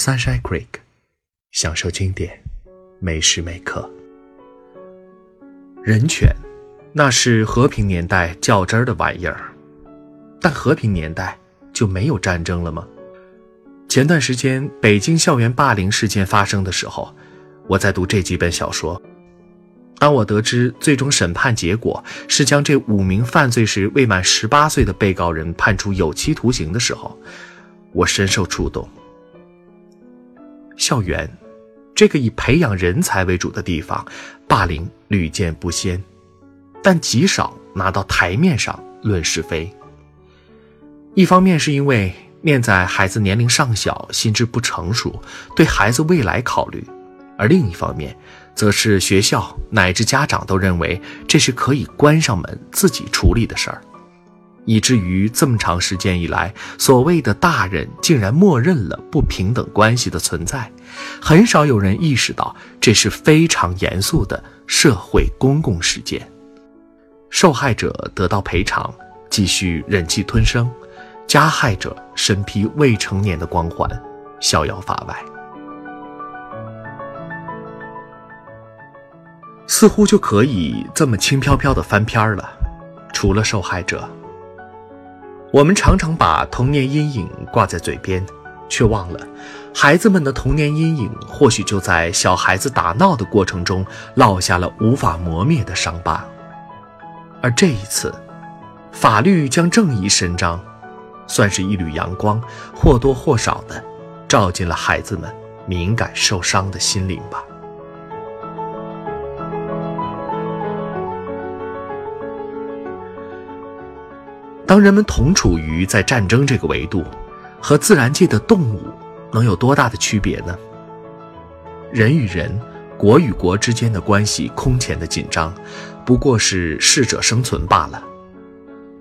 Sunshine Creek，享受经典，每时每刻。人权，那是和平年代较真儿的玩意儿，但和平年代就没有战争了吗？前段时间北京校园霸凌事件发生的时候，我在读这几本小说。当我得知最终审判结果是将这五名犯罪时未满十八岁的被告人判处有期徒刑的时候，我深受触动。校园，这个以培养人才为主的地方，霸凌屡见不鲜，但极少拿到台面上论是非。一方面是因为念在孩子年龄尚小、心智不成熟，对孩子未来考虑；而另一方面，则是学校乃至家长都认为这是可以关上门自己处理的事儿。以至于这么长时间以来，所谓的大人竟然默认了不平等关系的存在，很少有人意识到这是非常严肃的社会公共事件。受害者得到赔偿，继续忍气吞声；加害者身披未成年的光环，逍遥法外，似乎就可以这么轻飘飘的翻篇了。除了受害者。我们常常把童年阴影挂在嘴边，却忘了，孩子们的童年阴影或许就在小孩子打闹的过程中落下了无法磨灭的伤疤。而这一次，法律将正义伸张，算是一缕阳光，或多或少的照进了孩子们敏感受伤的心灵吧。当人们同处于在战争这个维度，和自然界的动物能有多大的区别呢？人与人、国与国之间的关系空前的紧张，不过是适者生存罢了。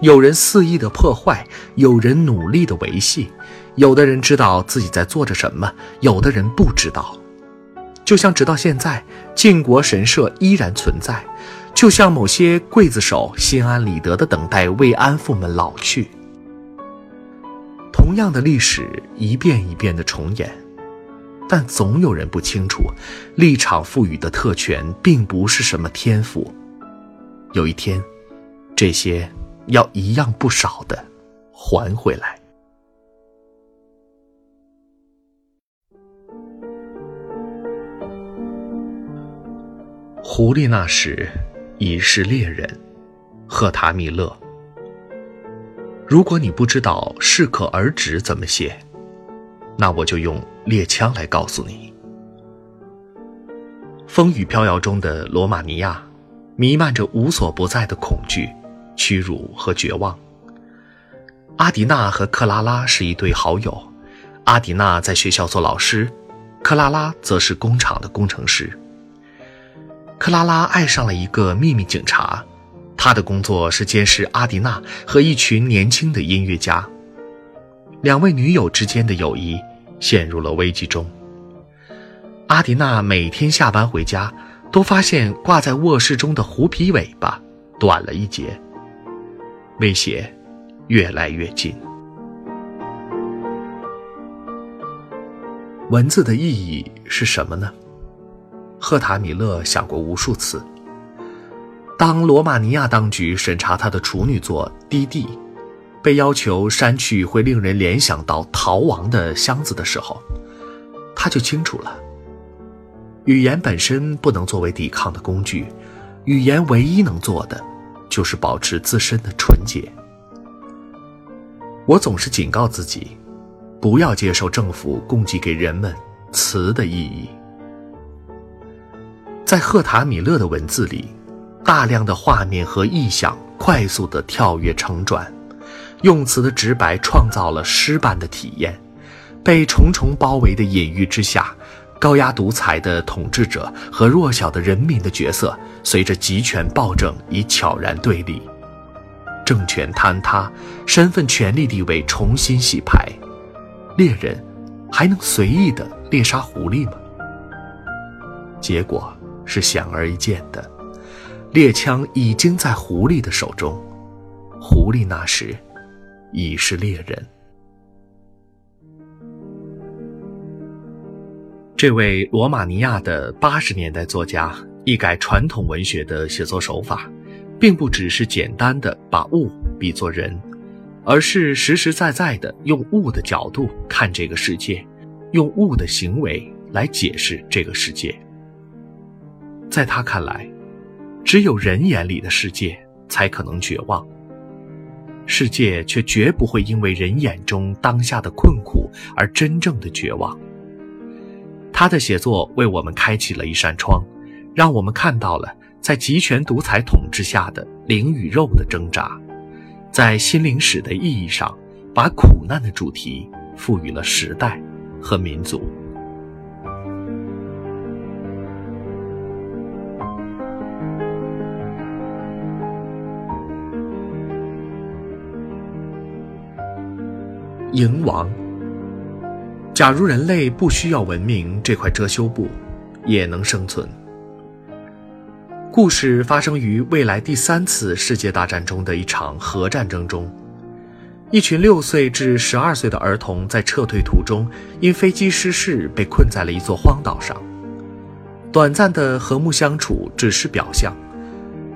有人肆意的破坏，有人努力的维系，有的人知道自己在做着什么，有的人不知道。就像直到现在，靖国神社依然存在。就像某些刽子手心安理得的等待慰安妇们老去，同样的历史一遍一遍的重演，但总有人不清楚，立场赋予的特权并不是什么天赋，有一天，这些要一样不少的还回来。狐狸那时。已是猎人，赫塔米勒。如果你不知道“适可而止”怎么写，那我就用猎枪来告诉你。风雨飘摇中的罗马尼亚，弥漫着无所不在的恐惧、屈辱和绝望。阿迪娜和克拉拉是一对好友，阿迪娜在学校做老师，克拉拉则是工厂的工程师。克拉拉爱上了一个秘密警察，他的工作是监视阿迪娜和一群年轻的音乐家。两位女友之间的友谊陷入了危机中。阿迪娜每天下班回家，都发现挂在卧室中的狐皮尾巴短了一截，威胁越来越近。文字的意义是什么呢？赫塔米勒想过无数次。当罗马尼亚当局审查他的处女作《滴滴》，被要求删去会令人联想到逃亡的箱子的时候，他就清楚了：语言本身不能作为抵抗的工具，语言唯一能做的，就是保持自身的纯洁。我总是警告自己，不要接受政府供给给人们词的意义。在赫塔米勒的文字里，大量的画面和意象快速地跳跃成转，用词的直白创造了诗般的体验。被重重包围的隐喻之下，高压独裁的统治者和弱小的人民的角色，随着集权暴政已悄然对立。政权坍塌，身份权力地位重新洗牌，猎人还能随意地猎杀狐狸吗？结果。是显而易见的，猎枪已经在狐狸的手中，狐狸那时已是猎人。这位罗马尼亚的八十年代作家一改传统文学的写作手法，并不只是简单的把物比作人，而是实实在在的用物的角度看这个世界，用物的行为来解释这个世界。在他看来，只有人眼里的世界才可能绝望，世界却绝不会因为人眼中当下的困苦而真正的绝望。他的写作为我们开启了一扇窗，让我们看到了在集权独裁统治下的灵与肉的挣扎，在心灵史的意义上，把苦难的主题赋予了时代和民族。蝇王。假如人类不需要文明这块遮羞布，也能生存。故事发生于未来第三次世界大战中的一场核战争中，一群六岁至十二岁的儿童在撤退途中因飞机失事被困在了一座荒岛上。短暂的和睦相处只是表象，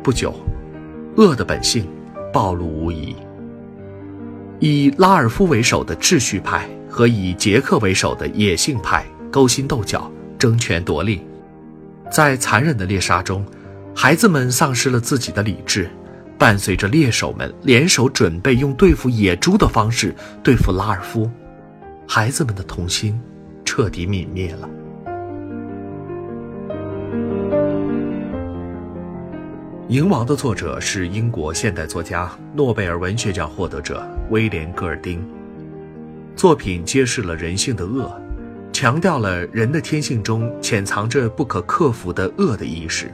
不久，恶的本性暴露无遗。以拉尔夫为首的秩序派。和以杰克为首的野性派勾心斗角、争权夺利，在残忍的猎杀中，孩子们丧失了自己的理智，伴随着猎手们联手准备用对付野猪的方式对付拉尔夫，孩子们的童心彻底泯灭了。《蝇王》的作者是英国现代作家、诺贝尔文学奖获得者威廉·戈尔丁。作品揭示了人性的恶，强调了人的天性中潜藏着不可克服的恶的意识。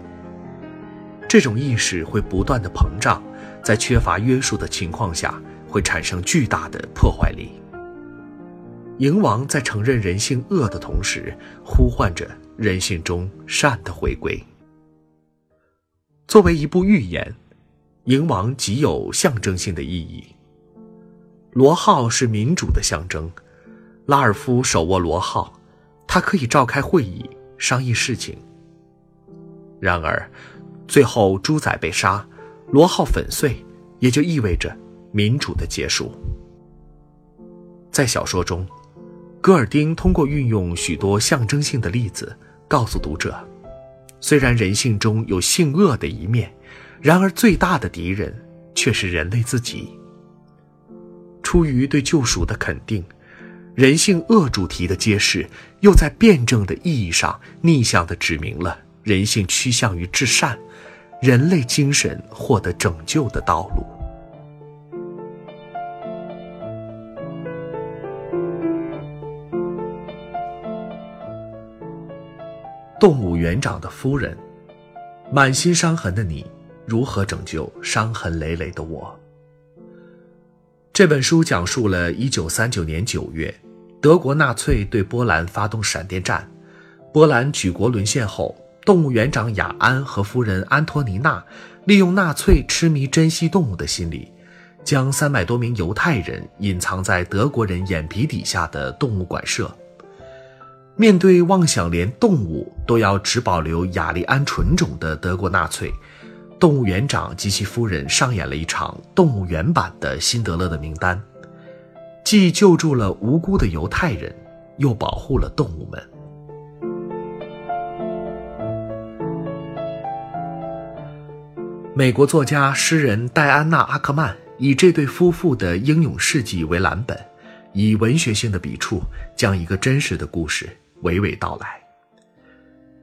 这种意识会不断的膨胀，在缺乏约束的情况下，会产生巨大的破坏力。蝇王在承认人性恶的同时，呼唤着人性中善的回归。作为一部寓言，蝇王极有象征性的意义。罗号是民主的象征，拉尔夫手握罗号，他可以召开会议商议事情。然而，最后猪仔被杀，罗号粉碎，也就意味着民主的结束。在小说中，戈尔丁通过运用许多象征性的例子，告诉读者，虽然人性中有性恶的一面，然而最大的敌人却是人类自己。出于对救赎的肯定，人性恶主题的揭示，又在辩证的意义上逆向的指明了人性趋向于至善，人类精神获得拯救的道路。动物园长的夫人，满心伤痕的你，如何拯救伤痕累累的我？这本书讲述了1939年9月，德国纳粹对波兰发动闪电战，波兰举国沦陷后，动物园长雅安和夫人安托尼娜利用纳粹痴迷珍惜动物的心理，将三百多名犹太人隐藏在德国人眼皮底下的动物馆舍。面对妄想连动物都要只保留雅利安纯种的德国纳粹。动物园长及其夫人上演了一场动物园版的《辛德勒的名单》，既救助了无辜的犹太人，又保护了动物们。美国作家、诗人戴安娜·阿克曼以这对夫妇的英勇事迹为蓝本，以文学性的笔触，将一个真实的故事娓娓道来。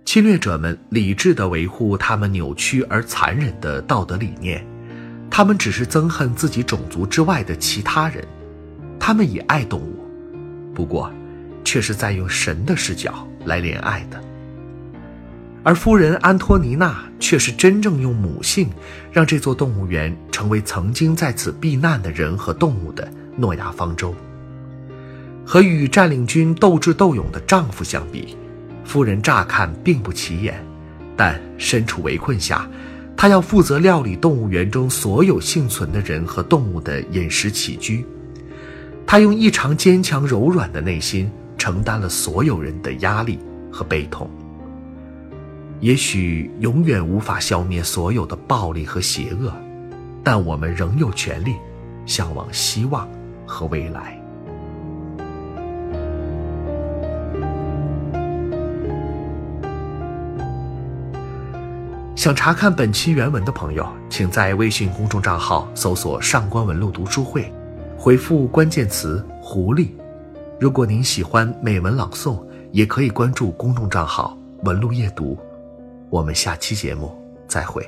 侵略者们理智地维护他们扭曲而残忍的道德理念，他们只是憎恨自己种族之外的其他人，他们也爱动物，不过，却是在用神的视角来怜爱的。而夫人安托尼娜却是真正用母性，让这座动物园成为曾经在此避难的人和动物的诺亚方舟。和与占领军斗智斗勇的丈夫相比。夫人乍看并不起眼，但身处围困下，她要负责料理动物园中所有幸存的人和动物的饮食起居。她用异常坚强柔软的内心承担了所有人的压力和悲痛。也许永远无法消灭所有的暴力和邪恶，但我们仍有权利向往希望和未来。想查看本期原文的朋友，请在微信公众账号搜索“上官文露读书会”，回复关键词“狐狸”。如果您喜欢美文朗诵，也可以关注公众账号“文露夜读”。我们下期节目再会。